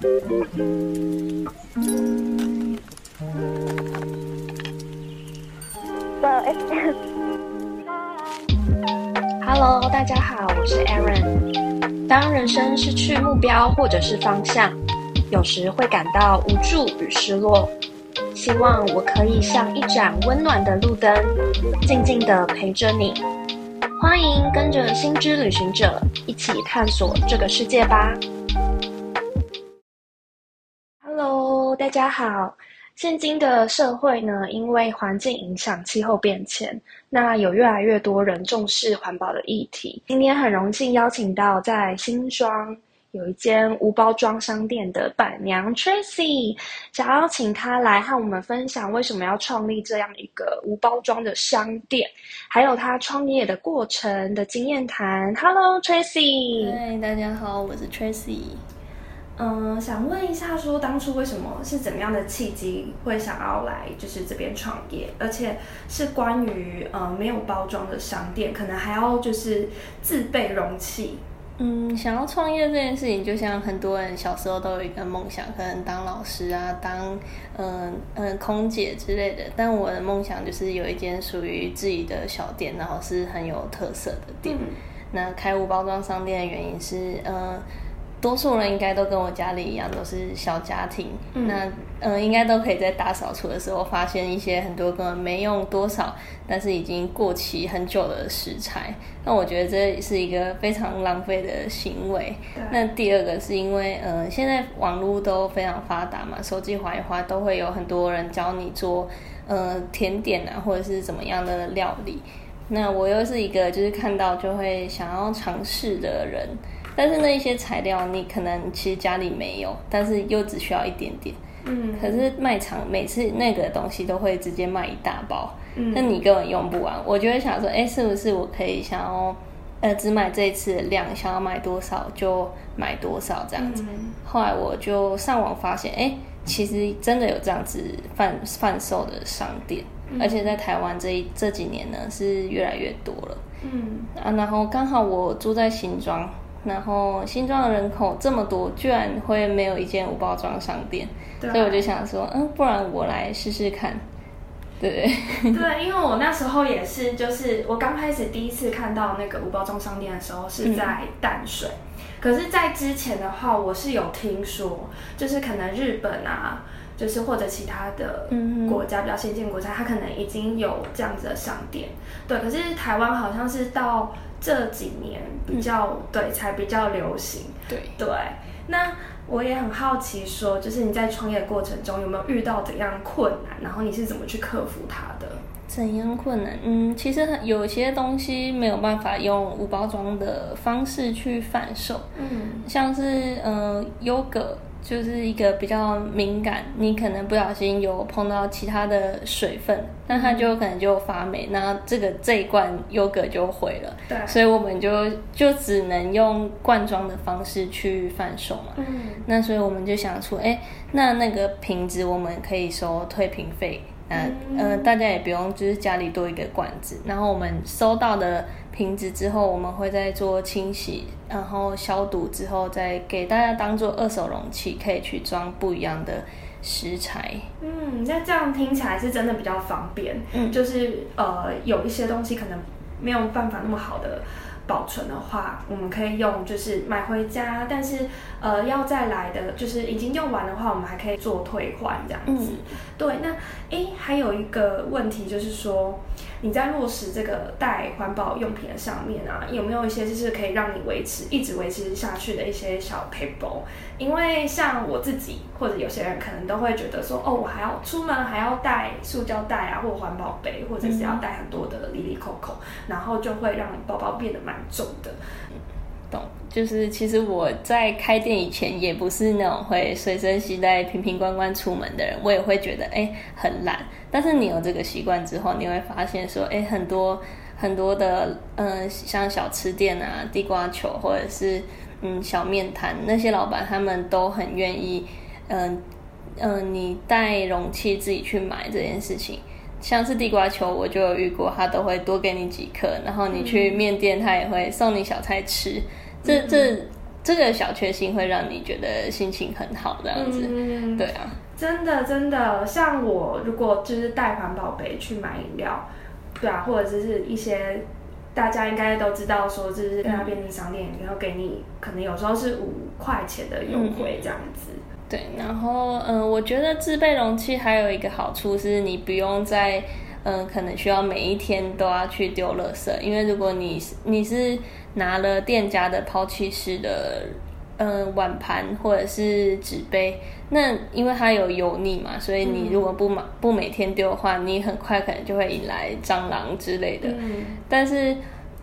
Hello，大家好，我是 Aaron。当人生失去目标或者是方向，有时会感到无助与失落。希望我可以像一盏温暖的路灯，静静的陪着你。欢迎跟着心之旅行者一起探索这个世界吧。大家好。现今的社会呢，因为环境影响、气候变迁，那有越来越多人重视环保的议题。今天很荣幸邀请到在新庄有一间无包装商店的板娘 Tracy，想要请她来和我们分享为什么要创立这样一个无包装的商店，还有她创业的过程的经验谈。Hello，Tracy。嗨，大家好，我是 Tracy。嗯，想问一下，说当初为什么是怎么样的契机会想要来就是这边创业，而且是关于呃没有包装的商店，可能还要就是自备容器。嗯，想要创业这件事情，就像很多人小时候都有一个梦想，可能当老师啊，当嗯嗯空姐之类的。但我的梦想就是有一间属于自己的小店，然后是很有特色的店。那开无包装商店的原因是，嗯。多数人应该都跟我家里一样，都是小家庭。那嗯，应该都可以在大扫除的时候发现一些很多根本没用多少，但是已经过期很久的食材。那我觉得这是一个非常浪费的行为。那第二个是因为呃，现在网络都非常发达嘛，手机划一划都会有很多人教你做呃甜点啊，或者是怎么样的料理。那我又是一个就是看到就会想要尝试的人。但是那一些材料，你可能其实家里没有，但是又只需要一点点。嗯。可是卖场每次那个东西都会直接卖一大包，那你根本用不完。我就会想说，哎，是不是我可以想要，呃，只买这一次的量，想要买多少就买多少这样子。后来我就上网发现，哎，其实真的有这样子贩贩售的商店，而且在台湾这一这几年呢是越来越多了。嗯。啊，然后刚好我住在新庄。然后新庄的人口这么多，居然会没有一间无包装商店，所以我就想说，嗯，不然我来试试看，对对？因为我那时候也是，就是我刚开始第一次看到那个无包装商店的时候是在淡水，可是，在之前的话，我是有听说，就是可能日本啊，就是或者其他的国家比较先进国家，它可能已经有这样子的商店，对。可是台湾好像是到。这几年比较对，才比较流行。对对，那我也很好奇，说就是你在创业过程中有没有遇到怎样困难，然后你是怎么去克服它的？怎样困难？嗯，其实有些东西没有办法用无包装的方式去贩售。嗯，像是呃优格。就是一个比较敏感，你可能不小心有碰到其他的水分，那它就可能就发霉，那这个这一罐优格就毁了。对，所以我们就就只能用罐装的方式去贩售嘛。嗯，那所以我们就想出，哎，那那个瓶子我们可以收退瓶费。嗯呃，大家也不用就是家里多一个罐子，然后我们收到的瓶子之后，我们会再做清洗，然后消毒之后，再给大家当做二手容器，可以去装不一样的食材。嗯，那这样听起来是真的比较方便。嗯，就是呃，有一些东西可能没有办法那么好的。保存的话，我们可以用就是买回家，但是呃要再来的，就是已经用完的话，我们还可以做退换这样子。对，那诶还有一个问题就是说，你在落实这个带环保用品的上面啊，有没有一些就是可以让你维持一直维持下去的一些小 paper？因为像我自己或者有些人可能都会觉得说，哦，我还要出门还要带塑胶袋啊，或环保杯，或者是要带很多的里里扣扣，然后就会让包包变得蛮重的。懂，就是其实我在开店以前也不是那种会随身携带瓶瓶罐罐出门的人，我也会觉得哎很懒。但是你有这个习惯之后，你会发现说，哎，很多很多的，嗯，像小吃店啊、地瓜球或者是。嗯，小面摊那些老板他们都很愿意，嗯嗯，你带容器自己去买这件事情，像是地瓜球我就有遇过，他都会多给你几颗，然后你去面店他也会送你小菜吃，这这这个小确幸会让你觉得心情很好，这样子。嗯，对啊，真的真的，像我如果就是带环保杯去买饮料，对啊，或者就是一些大家应该都知道说，就是大家便利商店然后给你可能有时候是五块钱的优惠这样子。对，然后嗯，我觉得自备容器还有一个好处是，你不用在嗯，可能需要每一天都要去丢垃圾，因为如果你你是拿了店家的抛弃式的嗯碗盘或者是纸杯，那因为它有油腻嘛，所以你如果不买不每天丢的话，你很快可能就会引来蟑螂之类的。嗯，但是。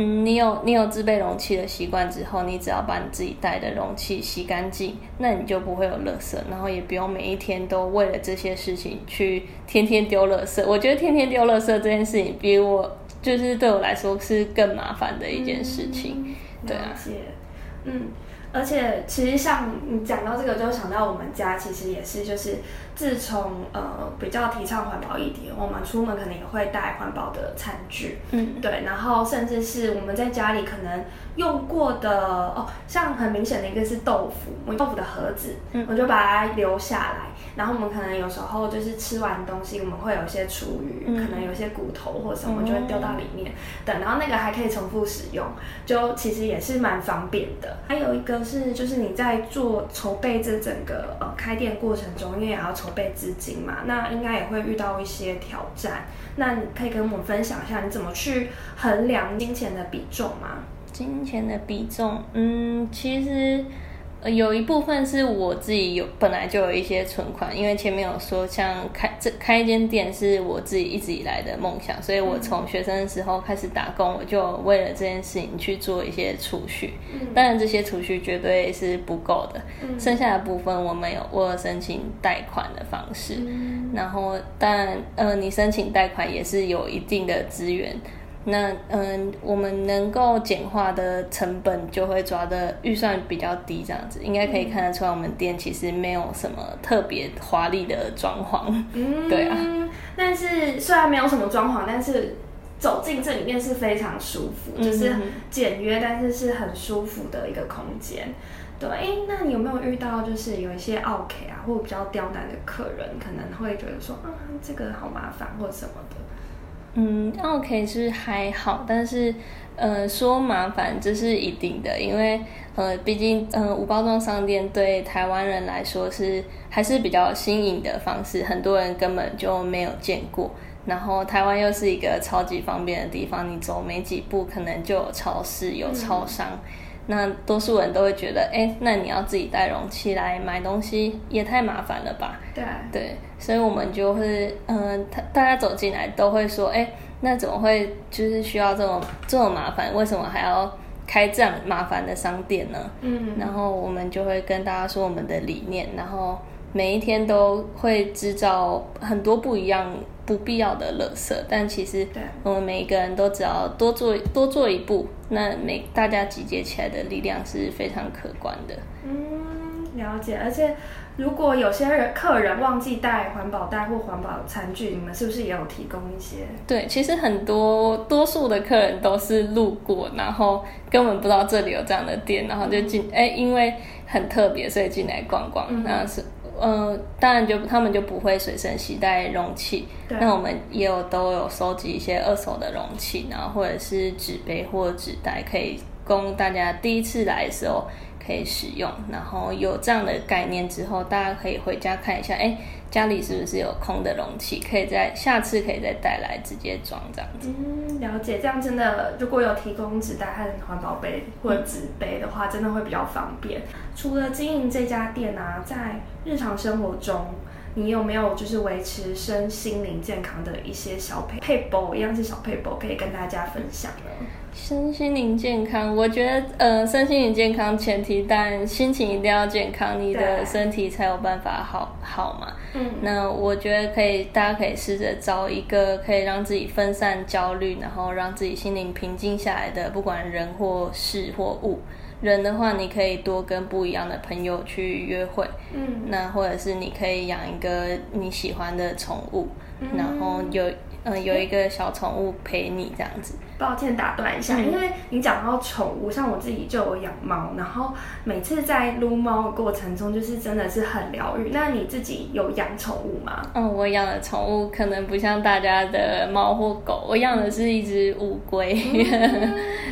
嗯，你有你有自备容器的习惯之后，你只要把你自己带的容器洗干净，那你就不会有垃圾，然后也不用每一天都为了这些事情去天天丢垃圾。我觉得天天丢垃圾这件事情，比我就是对我来说是更麻烦的一件事情。对啊，嗯。而且其实像你讲到这个，就想到我们家其实也是，就是自从呃比较提倡环保一点，我们出门可能也会带环保的餐具，嗯，对，然后甚至是我们在家里可能用过的哦，像很明显的一个是豆腐，我豆腐的盒子，嗯我就把它留下来。然后我们可能有时候就是吃完东西，我们会有一些厨余，可能有些骨头或什么就会丢到里面。等，然后那个还可以重复使用，就其实也是蛮方便的。还有一个是，就是你在做筹备这整个呃开店过程中，因为也要筹备资金嘛，那应该也会遇到一些挑战。那你可以跟我们分享一下，你怎么去衡量金钱的比重吗？金钱的比重，嗯，其实。呃，有一部分是我自己有本来就有一些存款，因为前面有说像开这开一间店是我自己一直以来的梦想，所以我从学生的时候开始打工，我就为了这件事情去做一些储蓄。当然这些储蓄绝对是不够的，剩下的部分我们有我有申请贷款的方式，然后当然呃你申请贷款也是有一定的资源。那嗯，我们能够简化的成本就会抓的预算比较低，这样子应该可以看得出来，我们店其实没有什么特别华丽的装潢。嗯，对啊。但是虽然没有什么装潢，但是走进这里面是非常舒服，就是简约，但是是很舒服的一个空间。对，哎，那你有没有遇到就是有一些 OK 啊，或者比较刁难的客人，可能会觉得说啊，这个好麻烦或者什么的？嗯，OK 是还好，但是，呃，说麻烦这是一定的，因为，呃，毕竟，呃，无包装商店对台湾人来说是还是比较新颖的方式，很多人根本就没有见过。然后台湾又是一个超级方便的地方，你走没几步，可能就有超市、有超商。那多数人都会觉得，哎，那你要自己带容器来买东西，也太麻烦了吧？对对，所以我们就会，嗯，他大家走进来都会说，哎，那怎么会就是需要这种这么麻烦？为什么还要开这样麻烦的商店呢？嗯，然后我们就会跟大家说我们的理念，然后每一天都会制造很多不一样。不必要的垃圾，但其实我们每一个人都只要多做多做一步，那每大家集结起来的力量是非常可观的。嗯，了解。而且如果有些人客人忘记带环保袋或环保餐具，你们是不是也有提供一些？对，其实很多多数的客人都是路过，然后根本不知道这里有这样的店，然后就进哎，因为很特别，所以进来逛逛，那是。呃，当然就他们就不会随身携带容器，那我们也有都有收集一些二手的容器，然后或者是纸杯或纸袋，可以供大家第一次来的时候可以使用。然后有这样的概念之后，大家可以回家看一下，哎。家里是不是有空的容器，可以在下次可以再带来直接装这样子？嗯，了解，这样真的如果有提供纸袋和环保杯或者纸杯的话，真的会比较方便。除了经营这家店啊，在日常生活中，你有没有就是维持身心灵健康的一些小配配包，一样是小配包，可以跟大家分享呢？身心灵健康，我觉得，呃，身心灵健康前提，但心情一定要健康，你的身体才有办法好好嘛。嗯，那我觉得可以，大家可以试着找一个可以让自己分散焦虑，然后让自己心灵平静下来的，不管人或事或物。人的话，你可以多跟不一样的朋友去约会。嗯，那或者是你可以养一个你喜欢的宠物。然后有嗯，有一个小宠物陪你这样子。抱歉打断一下，因为你讲到宠物，像我自己就有养猫，然后每次在撸猫的过程中，就是真的是很疗愈。那你自己有养宠物吗？嗯，我养的宠物可能不像大家的猫或狗，我养的是一只乌龟。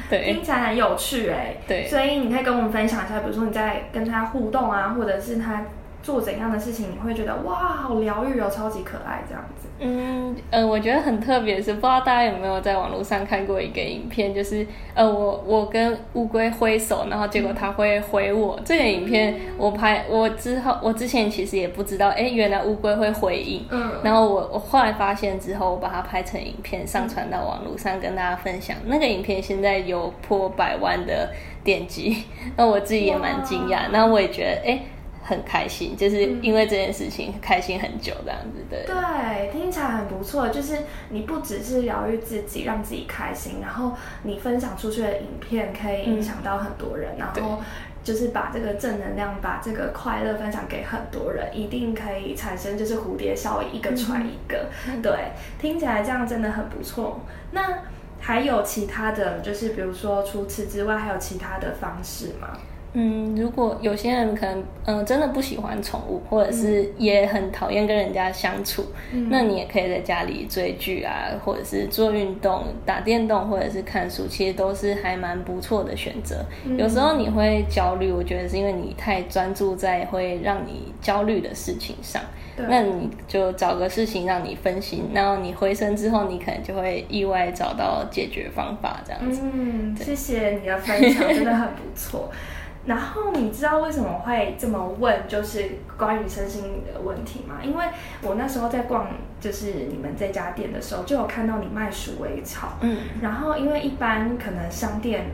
对，听起来很有趣哎。对，所以你可以跟我们分享一下，比如说你在跟他互动啊，或者是它。做怎样的事情你会觉得哇好疗愈哦，超级可爱这样子。嗯呃，我觉得很特别是，不知道大家有没有在网络上看过一个影片，就是呃我我跟乌龟挥手，然后结果它会回我。这个影片我拍我之后，我之前其实也不知道，哎，原来乌龟会回应。嗯。然后我我后来发现之后，我把它拍成影片上传到网络上跟大家分享。那个影片现在有破百万的点击，那我自己也蛮惊讶。那我也觉得哎。很开心，就是因为这件事情开心很久这样子的。对，听起来很不错。就是你不只是疗愈自己，让自己开心，然后你分享出去的影片可以影响到很多人，然后就是把这个正能量、把这个快乐分享给很多人，一定可以产生就是蝴蝶效应，一个传一个。对，听起来这样真的很不错。那还有其他的就是比如说除此之外，还有其他的方式吗？嗯，如果有些人可能嗯真的不喜欢宠物，或者是也很讨厌跟人家相处，那你也可以在家里追剧啊，或者是做运动、打电动，或者是看书，其实都是还蛮不错的选择。有时候你会焦虑，我觉得是因为你太专注在会让你焦虑的事情上，那你就找个事情让你分心，然后你回神之后，你可能就会意外找到解决方法这样子。嗯，谢谢你的分享，真的很不错。然后你知道为什么会这么问，就是关于身心灵的问题吗？因为我那时候在逛，就是你们这家店的时候，就有看到你卖鼠尾草。嗯。然后因为一般可能商店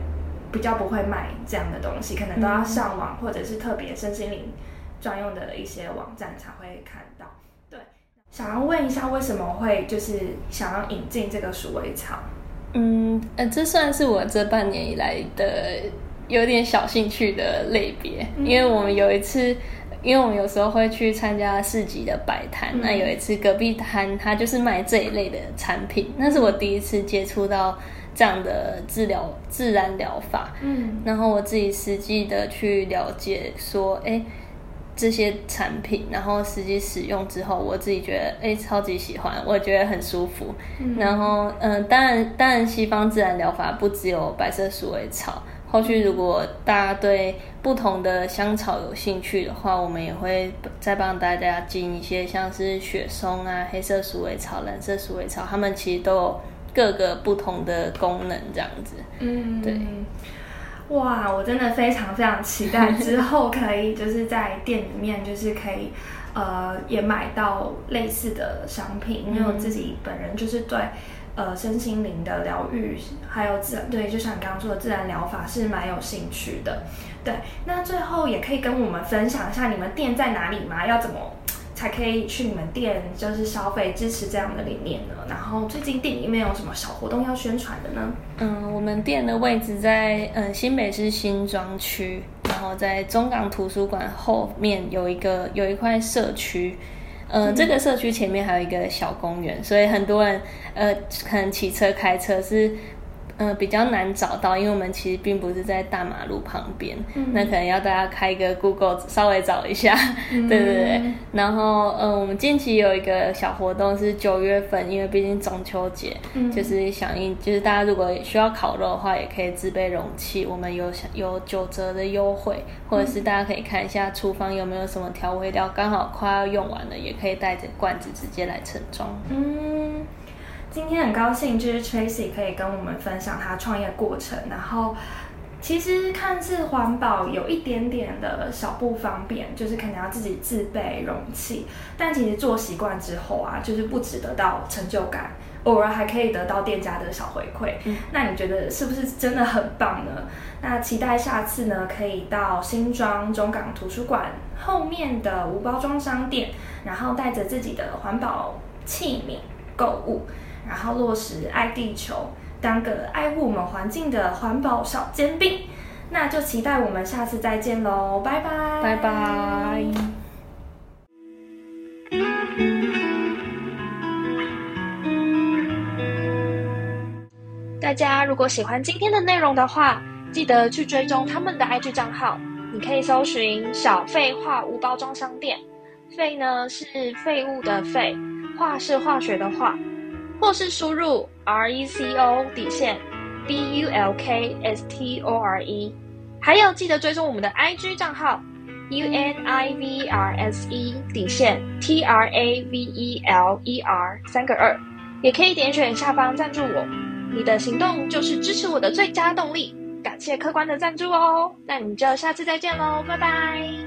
比较不会卖这样的东西，可能都要上网或者是特别身心灵专用的一些网站才会看到。对。想要问一下，为什么会就是想要引进这个鼠尾草？嗯，呃，这算是我这半年以来的。有点小兴趣的类别，因为我们有一次，因为我们有时候会去参加市集的摆摊，那有一次隔壁摊他就是卖这一类的产品，那是我第一次接触到这样的治疗自然疗法，嗯，然后我自己实际的去了解说，哎，这些产品，然后实际使用之后，我自己觉得，哎，超级喜欢，我觉得很舒服，然后，嗯，当然，当然，西方自然疗法不只有白色鼠尾草。后续如果大家对不同的香草有兴趣的话，我们也会再帮大家进一些像是雪松啊、黑色鼠尾草、蓝色鼠尾草，它们其实都有各个不同的功能，这样子。嗯，对。哇，我真的非常非常期待之后可以就是在店里面就是可以呃也买到类似的商品，因为我自己本人就是对。呃，身心灵的疗愈，还有自然对，就像你刚刚说的自然疗法是蛮有兴趣的。对，那最后也可以跟我们分享一下你们店在哪里吗？要怎么才可以去你们店就是消费支持这样的理念呢？然后最近店里面有什么小活动要宣传的呢？嗯，我们店的位置在嗯新北市新庄区，然后在中港图书馆后面有一个有一块社区。呃，这个社区前面还有一个小公园，所以很多人呃可能骑车、开车是。嗯，比较难找到，因为我们其实并不是在大马路旁边，那可能要大家开一个 Google 稍微找一下，对对对。然后，嗯，我们近期有一个小活动是九月份，因为毕竟中秋节，就是响应，就是大家如果需要烤肉的话，也可以自备容器，我们有有九折的优惠，或者是大家可以看一下厨房有没有什么调味料，刚好快要用完了，也可以带着罐子直接来盛装。嗯。今天很高兴，就是 Tracy 可以跟我们分享他创业过程。然后，其实看似环保有一点点的小不方便，就是可能要自己自备容器。但其实做习惯之后啊，就是不止得到成就感，偶尔还可以得到店家的小回馈。那你觉得是不是真的很棒呢？那期待下次呢，可以到新庄中港图书馆后面的无包装商店，然后带着自己的环保器皿购物。然后落实爱地球，当个爱护我们环境的环保小尖兵，那就期待我们下次再见喽，拜拜，拜拜。大家如果喜欢今天的内容的话，记得去追踪他们的 IG 账号。你可以搜寻“小废化无包装商店”，废呢是废物的废，化是化学的化，或是输入 R E C O 底线 B U L K S T O R E。还有记得追踪我们的 IG 账号 U N I V R S E 底线 T R A V E L E R 三个二，也可以点选下方赞助我。你的行动就是支持我的最佳动力，感谢客官的赞助哦。那你就下次再见喽，拜拜。